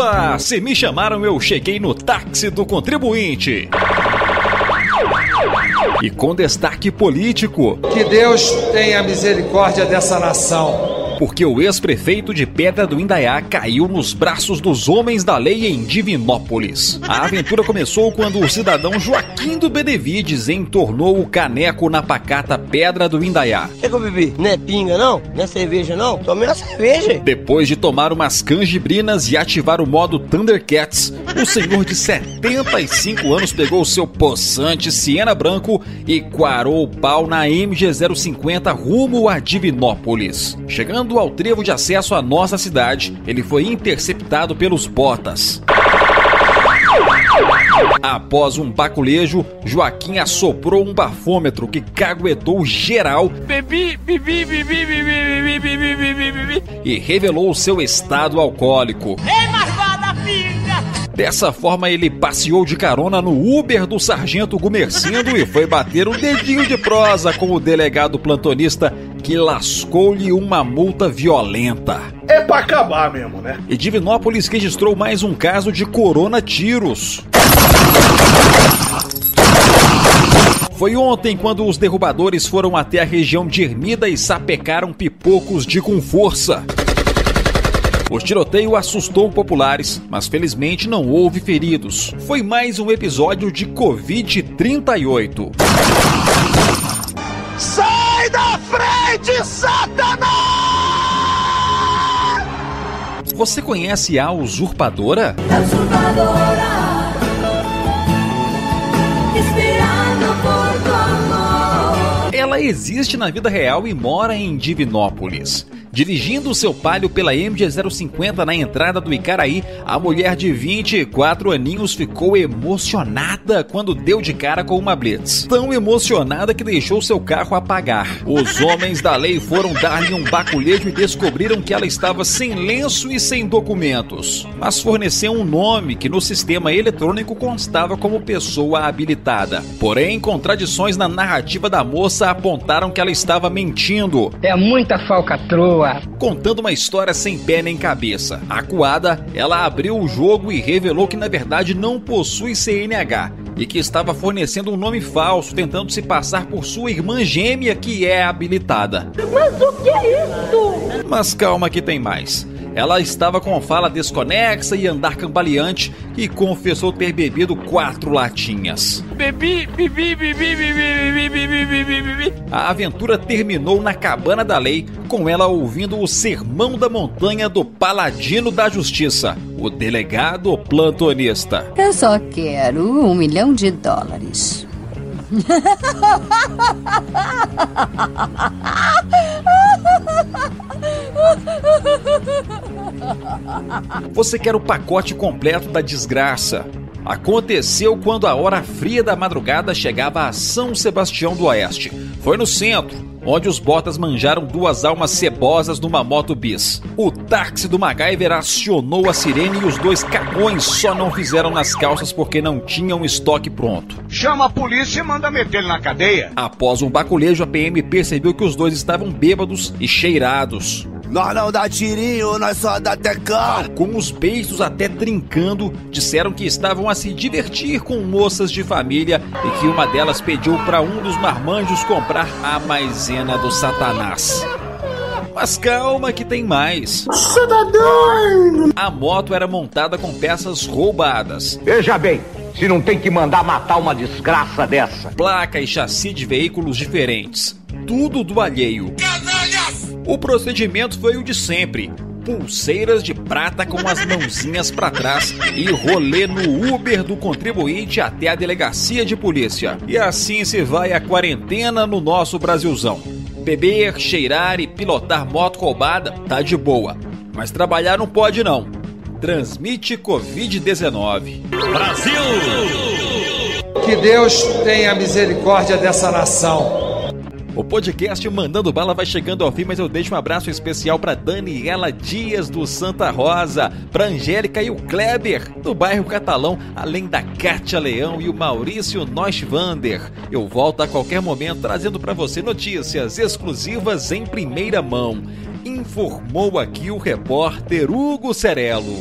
Ah, se me chamaram, eu cheguei no táxi do contribuinte. E com destaque político. Que Deus tenha misericórdia dessa nação porque o ex-prefeito de Pedra do Indaiá caiu nos braços dos homens da lei em Divinópolis. A aventura começou quando o cidadão Joaquim do Benevides entornou o caneco na pacata Pedra do Indaiá. O que, eu bebi? Não é pinga, não? Não é cerveja, não? Tomei uma cerveja. Depois de tomar umas canjibrinas e ativar o modo Thundercats, o senhor de 75 anos pegou seu poçante Siena Branco e quarou o pau na MG050 rumo a Divinópolis. Chegando ao trevo de acesso à nossa cidade, ele foi interceptado pelos botas. Após um baculejo, Joaquim assoprou um bafômetro que caguetou geral e revelou seu estado alcoólico. Eba! Dessa forma, ele passeou de carona no Uber do Sargento Gumercindo e foi bater um dedinho de prosa com o delegado plantonista que lascou-lhe uma multa violenta. É pra acabar mesmo, né? E Divinópolis registrou mais um caso de coronatiros. Foi ontem quando os derrubadores foram até a região de Ermida e sapecaram pipocos de com força. O tiroteio assustou populares, mas felizmente não houve feridos. Foi mais um episódio de Covid-38. Sai da frente, Satanás! Você conhece a usurpadora? A usurpadora. Ela existe na vida real e mora em Divinópolis. Dirigindo seu palio pela MG-050 na entrada do Icaraí, a mulher de 24 aninhos ficou emocionada quando deu de cara com uma blitz. Tão emocionada que deixou seu carro apagar. Os homens da lei foram dar-lhe um baculejo e descobriram que ela estava sem lenço e sem documentos. Mas forneceu um nome que no sistema eletrônico constava como pessoa habilitada. Porém, contradições na narrativa da moça apontaram que ela estava mentindo. É muita falcatrua contando uma história sem pé nem cabeça. Acuada, ela abriu o jogo e revelou que na verdade não possui CNH e que estava fornecendo um nome falso, tentando se passar por sua irmã gêmea que é habilitada. Mas o que é isso? Mas calma que tem mais. Ela estava com fala desconexa e andar cambaleante e confessou ter bebido quatro latinhas. Bebi, bebi, bebi, bebi, bebi, bebi, bebi, bebi. A aventura terminou na cabana da lei, com ela ouvindo o sermão da montanha do paladino da justiça, o delegado plantonista. Eu só quero um milhão de dólares. Você quer o pacote completo da desgraça. Aconteceu quando a hora fria da madrugada chegava a São Sebastião do Oeste. Foi no centro, onde os botas manjaram duas almas cebosas numa moto bis. O táxi do MacGyver acionou a sirene e os dois cagões só não fizeram nas calças porque não tinham estoque pronto. Chama a polícia e manda meter ele na cadeia. Após um baculejo, a PM percebeu que os dois estavam bêbados e cheirados. Nós não dá tirinho, nós só dá tecão. Com os beiços até trincando, disseram que estavam a se divertir com moças de família e que uma delas pediu para um dos marmanjos comprar a maisena do Satanás. Mas calma que tem mais. Cidadão! A moto era montada com peças roubadas. Veja bem, se não tem que mandar matar uma desgraça dessa. Placa e chassi de veículos diferentes. Tudo do alheio. O procedimento foi o de sempre. Pulseiras de prata com as mãozinhas para trás e rolê no Uber do contribuinte até a delegacia de polícia. E assim se vai a quarentena no nosso Brasilzão. Beber, cheirar e pilotar moto roubada tá de boa, mas trabalhar não pode não. Transmite Covid-19. Brasil! Que Deus tenha misericórdia dessa nação. O podcast Mandando Bala vai chegando ao fim, mas eu deixo um abraço especial para Daniela Dias do Santa Rosa, para Angélica e o Kleber do bairro Catalão, além da Kátia Leão e o Maurício Noschwander. Eu volto a qualquer momento trazendo para você notícias exclusivas em primeira mão. Informou aqui o repórter Hugo Cerelo.